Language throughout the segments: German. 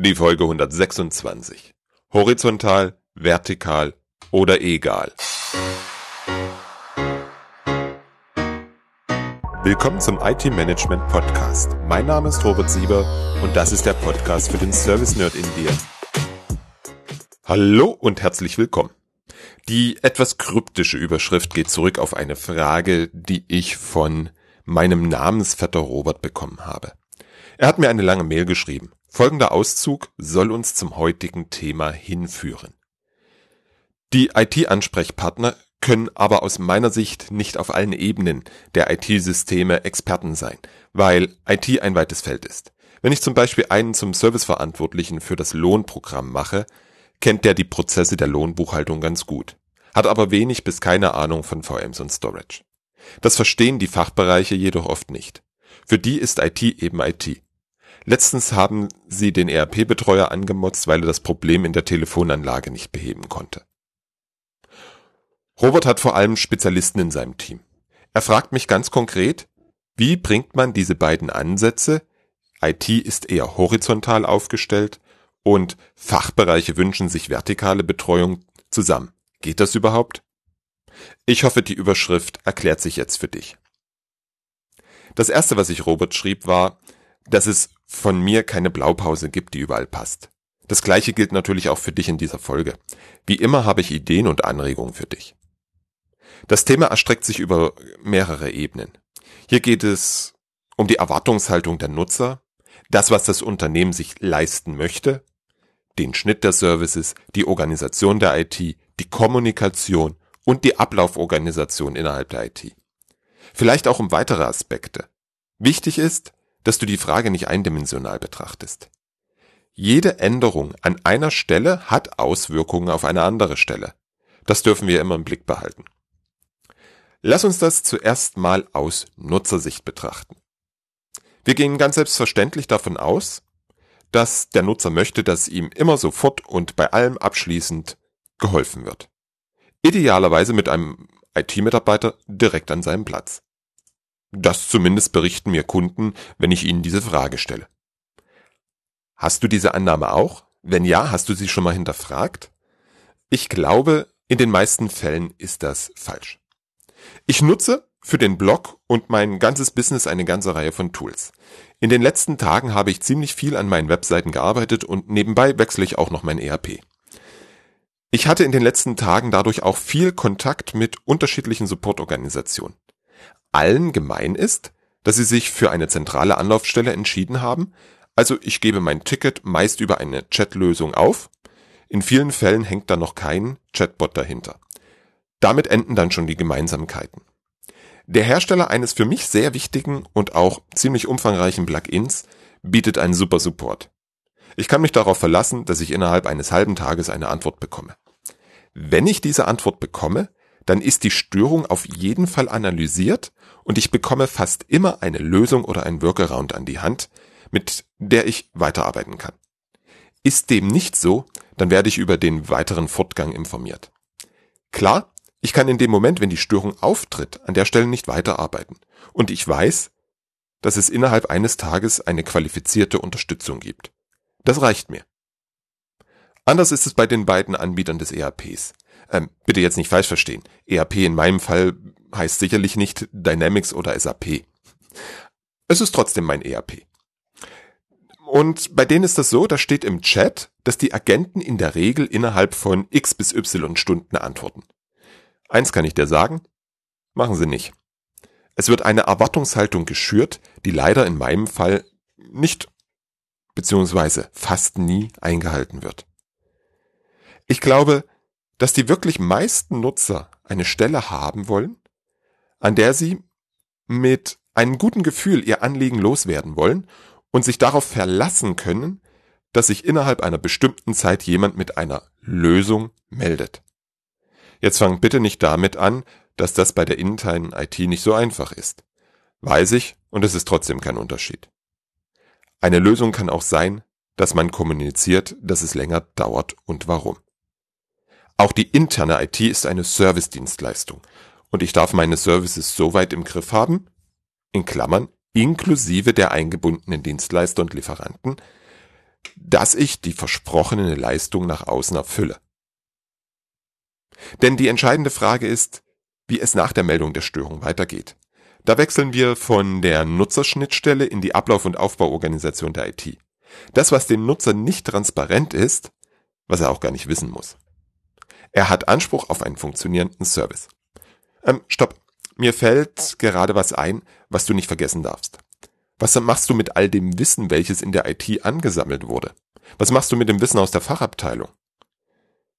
Die Folge 126. Horizontal, vertikal oder egal. Willkommen zum IT Management Podcast. Mein Name ist Robert Sieber und das ist der Podcast für den Service Nerd in dir. Hallo und herzlich willkommen. Die etwas kryptische Überschrift geht zurück auf eine Frage, die ich von meinem Namensvetter Robert bekommen habe. Er hat mir eine lange Mail geschrieben. Folgender Auszug soll uns zum heutigen Thema hinführen. Die IT-Ansprechpartner können aber aus meiner Sicht nicht auf allen Ebenen der IT-Systeme Experten sein, weil IT ein weites Feld ist. Wenn ich zum Beispiel einen zum Serviceverantwortlichen für das Lohnprogramm mache, kennt der die Prozesse der Lohnbuchhaltung ganz gut, hat aber wenig bis keine Ahnung von VMs und Storage. Das verstehen die Fachbereiche jedoch oft nicht. Für die ist IT eben IT. Letztens haben sie den ERP-Betreuer angemotzt, weil er das Problem in der Telefonanlage nicht beheben konnte. Robert hat vor allem Spezialisten in seinem Team. Er fragt mich ganz konkret, wie bringt man diese beiden Ansätze, IT ist eher horizontal aufgestellt und Fachbereiche wünschen sich vertikale Betreuung zusammen. Geht das überhaupt? Ich hoffe, die Überschrift erklärt sich jetzt für dich. Das erste, was ich Robert schrieb, war, dass es von mir keine Blaupause gibt, die überall passt. Das gleiche gilt natürlich auch für dich in dieser Folge. Wie immer habe ich Ideen und Anregungen für dich. Das Thema erstreckt sich über mehrere Ebenen. Hier geht es um die Erwartungshaltung der Nutzer, das, was das Unternehmen sich leisten möchte, den Schnitt der Services, die Organisation der IT, die Kommunikation und die Ablauforganisation innerhalb der IT. Vielleicht auch um weitere Aspekte. Wichtig ist, dass du die Frage nicht eindimensional betrachtest. Jede Änderung an einer Stelle hat Auswirkungen auf eine andere Stelle. Das dürfen wir immer im Blick behalten. Lass uns das zuerst mal aus Nutzersicht betrachten. Wir gehen ganz selbstverständlich davon aus, dass der Nutzer möchte, dass ihm immer sofort und bei allem abschließend geholfen wird. Idealerweise mit einem IT-Mitarbeiter direkt an seinem Platz. Das zumindest berichten mir Kunden, wenn ich ihnen diese Frage stelle. Hast du diese Annahme auch? Wenn ja, hast du sie schon mal hinterfragt? Ich glaube, in den meisten Fällen ist das falsch. Ich nutze für den Blog und mein ganzes Business eine ganze Reihe von Tools. In den letzten Tagen habe ich ziemlich viel an meinen Webseiten gearbeitet und nebenbei wechsle ich auch noch mein ERP. Ich hatte in den letzten Tagen dadurch auch viel Kontakt mit unterschiedlichen Supportorganisationen allen gemein ist, dass sie sich für eine zentrale Anlaufstelle entschieden haben, also ich gebe mein Ticket meist über eine Chatlösung auf, in vielen Fällen hängt da noch kein Chatbot dahinter. Damit enden dann schon die Gemeinsamkeiten. Der Hersteller eines für mich sehr wichtigen und auch ziemlich umfangreichen Plugins bietet einen super Support. Ich kann mich darauf verlassen, dass ich innerhalb eines halben Tages eine Antwort bekomme. Wenn ich diese Antwort bekomme, dann ist die Störung auf jeden Fall analysiert und ich bekomme fast immer eine Lösung oder ein Workaround an die Hand, mit der ich weiterarbeiten kann. Ist dem nicht so, dann werde ich über den weiteren Fortgang informiert. Klar, ich kann in dem Moment, wenn die Störung auftritt, an der Stelle nicht weiterarbeiten. Und ich weiß, dass es innerhalb eines Tages eine qualifizierte Unterstützung gibt. Das reicht mir. Anders ist es bei den beiden Anbietern des ERPs. Ähm, bitte jetzt nicht falsch verstehen. ERP in meinem Fall heißt sicherlich nicht Dynamics oder SAP. Es ist trotzdem mein ERP. Und bei denen ist das so, da steht im Chat, dass die Agenten in der Regel innerhalb von x bis y Stunden antworten. Eins kann ich dir sagen, machen sie nicht. Es wird eine Erwartungshaltung geschürt, die leider in meinem Fall nicht beziehungsweise fast nie eingehalten wird. Ich glaube, dass die wirklich meisten Nutzer eine Stelle haben wollen, an der sie mit einem guten Gefühl ihr Anliegen loswerden wollen und sich darauf verlassen können, dass sich innerhalb einer bestimmten Zeit jemand mit einer Lösung meldet. Jetzt fang bitte nicht damit an, dass das bei der internen IT nicht so einfach ist. Weiß ich, und es ist trotzdem kein Unterschied. Eine Lösung kann auch sein, dass man kommuniziert, dass es länger dauert und warum. Auch die interne IT ist eine Service-Dienstleistung und ich darf meine Services so weit im Griff haben, in Klammern, inklusive der eingebundenen Dienstleister und Lieferanten, dass ich die versprochene Leistung nach außen erfülle. Denn die entscheidende Frage ist, wie es nach der Meldung der Störung weitergeht. Da wechseln wir von der Nutzerschnittstelle in die Ablauf- und Aufbauorganisation der IT. Das, was dem Nutzer nicht transparent ist, was er auch gar nicht wissen muss. Er hat Anspruch auf einen funktionierenden Service. Ähm, stopp. Mir fällt gerade was ein, was du nicht vergessen darfst. Was machst du mit all dem Wissen, welches in der IT angesammelt wurde? Was machst du mit dem Wissen aus der Fachabteilung?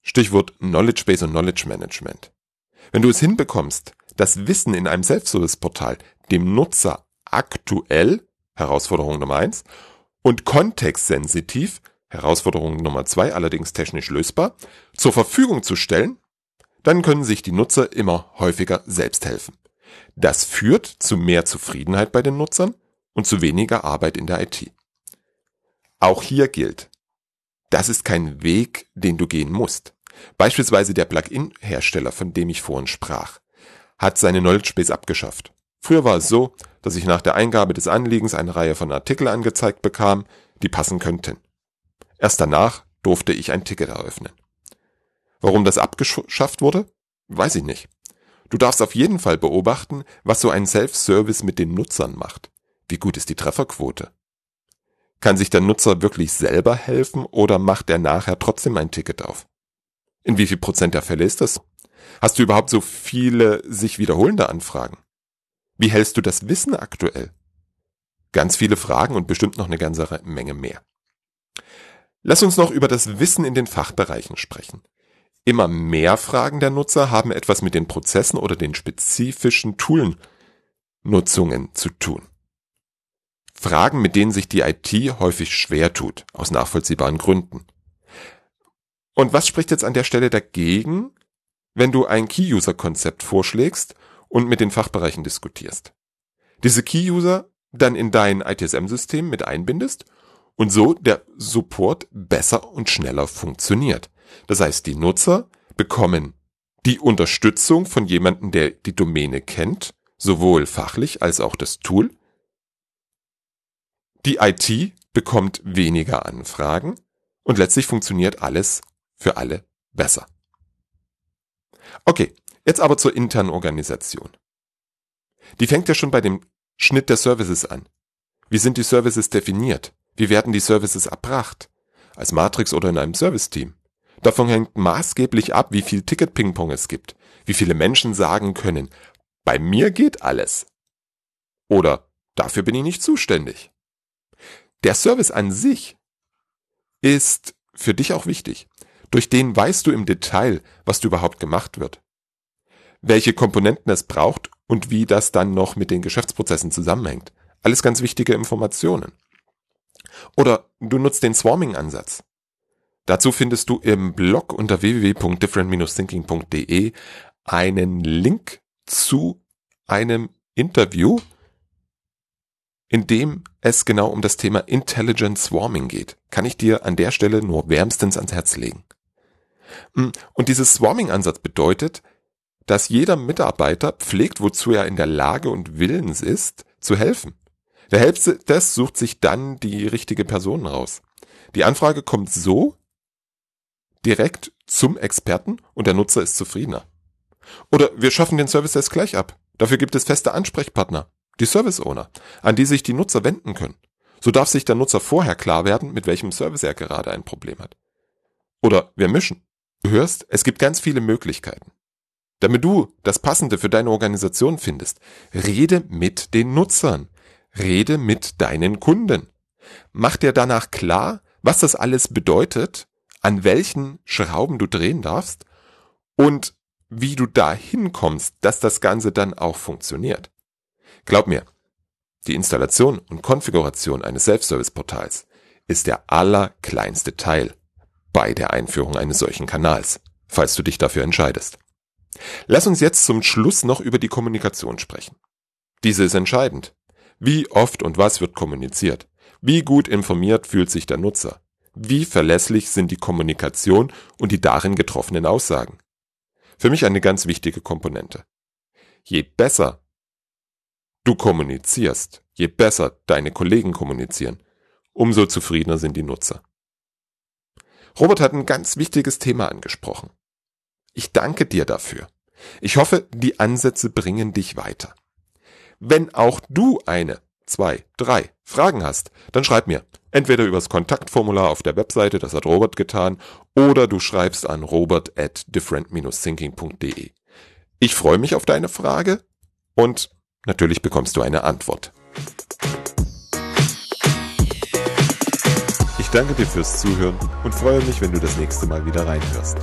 Stichwort Knowledge Base und Knowledge Management. Wenn du es hinbekommst, das Wissen in einem Self-Service-Portal dem Nutzer aktuell, Herausforderung Nummer eins, und kontextsensitiv, Herausforderung Nummer zwei, allerdings technisch lösbar, zur Verfügung zu stellen, dann können sich die Nutzer immer häufiger selbst helfen. Das führt zu mehr Zufriedenheit bei den Nutzern und zu weniger Arbeit in der IT. Auch hier gilt, das ist kein Weg, den du gehen musst. Beispielsweise der Plugin-Hersteller, von dem ich vorhin sprach, hat seine Knowledge Base abgeschafft. Früher war es so, dass ich nach der Eingabe des Anliegens eine Reihe von Artikeln angezeigt bekam, die passen könnten. Erst danach durfte ich ein Ticket eröffnen. Warum das abgeschafft wurde? Weiß ich nicht. Du darfst auf jeden Fall beobachten, was so ein Self-Service mit den Nutzern macht. Wie gut ist die Trefferquote? Kann sich der Nutzer wirklich selber helfen oder macht er nachher trotzdem ein Ticket auf? In wie viel Prozent der Fälle ist das? Hast du überhaupt so viele sich wiederholende Anfragen? Wie hältst du das Wissen aktuell? Ganz viele Fragen und bestimmt noch eine ganze Menge mehr. Lass uns noch über das Wissen in den Fachbereichen sprechen. Immer mehr Fragen der Nutzer haben etwas mit den Prozessen oder den spezifischen Toolnutzungen zu tun. Fragen, mit denen sich die IT häufig schwer tut, aus nachvollziehbaren Gründen. Und was spricht jetzt an der Stelle dagegen, wenn du ein Key-User-Konzept vorschlägst und mit den Fachbereichen diskutierst? Diese Key-User dann in dein ITSM-System mit einbindest und so der Support besser und schneller funktioniert. Das heißt, die Nutzer bekommen die Unterstützung von jemandem, der die Domäne kennt, sowohl fachlich als auch das Tool. Die IT bekommt weniger Anfragen und letztlich funktioniert alles für alle besser. Okay, jetzt aber zur internen Organisation. Die fängt ja schon bei dem Schnitt der Services an. Wie sind die Services definiert? Wie werden die Services erbracht? Als Matrix oder in einem Service-Team? Davon hängt maßgeblich ab, wie viel Ticket-Ping-Pong es gibt, wie viele Menschen sagen können, bei mir geht alles. Oder dafür bin ich nicht zuständig. Der Service an sich ist für dich auch wichtig. Durch den weißt du im Detail, was du überhaupt gemacht wird. Welche Komponenten es braucht und wie das dann noch mit den Geschäftsprozessen zusammenhängt. Alles ganz wichtige Informationen. Oder du nutzt den Swarming-Ansatz. Dazu findest du im Blog unter www.different-thinking.de einen Link zu einem Interview, in dem es genau um das Thema Intelligent Swarming geht. Kann ich dir an der Stelle nur wärmstens ans Herz legen. Hm, und dieses Swarming-Ansatz bedeutet, dass jeder Mitarbeiter pflegt, wozu er in der Lage und willens ist, zu helfen. Der Helpdesk sucht sich dann die richtige Person raus. Die Anfrage kommt so, direkt zum Experten und der Nutzer ist zufriedener. Oder wir schaffen den Service Desk gleich ab. Dafür gibt es feste Ansprechpartner, die Service Owner, an die sich die Nutzer wenden können. So darf sich der Nutzer vorher klar werden, mit welchem Service er gerade ein Problem hat. Oder wir mischen. Du hörst, es gibt ganz viele Möglichkeiten. Damit du das Passende für deine Organisation findest, rede mit den Nutzern. Rede mit deinen Kunden. Mach dir danach klar, was das alles bedeutet an welchen Schrauben du drehen darfst und wie du dahin kommst, dass das Ganze dann auch funktioniert. Glaub mir, die Installation und Konfiguration eines Self-Service-Portals ist der allerkleinste Teil bei der Einführung eines solchen Kanals, falls du dich dafür entscheidest. Lass uns jetzt zum Schluss noch über die Kommunikation sprechen. Diese ist entscheidend. Wie oft und was wird kommuniziert? Wie gut informiert fühlt sich der Nutzer? Wie verlässlich sind die Kommunikation und die darin getroffenen Aussagen? Für mich eine ganz wichtige Komponente. Je besser du kommunizierst, je besser deine Kollegen kommunizieren, umso zufriedener sind die Nutzer. Robert hat ein ganz wichtiges Thema angesprochen. Ich danke dir dafür. Ich hoffe, die Ansätze bringen dich weiter. Wenn auch du eine, zwei, drei Fragen hast, dann schreib mir. Entweder übers Kontaktformular auf der Webseite, das hat Robert getan, oder du schreibst an robert at different-thinking.de. Ich freue mich auf deine Frage und natürlich bekommst du eine Antwort. Ich danke dir fürs Zuhören und freue mich, wenn du das nächste Mal wieder reinhörst.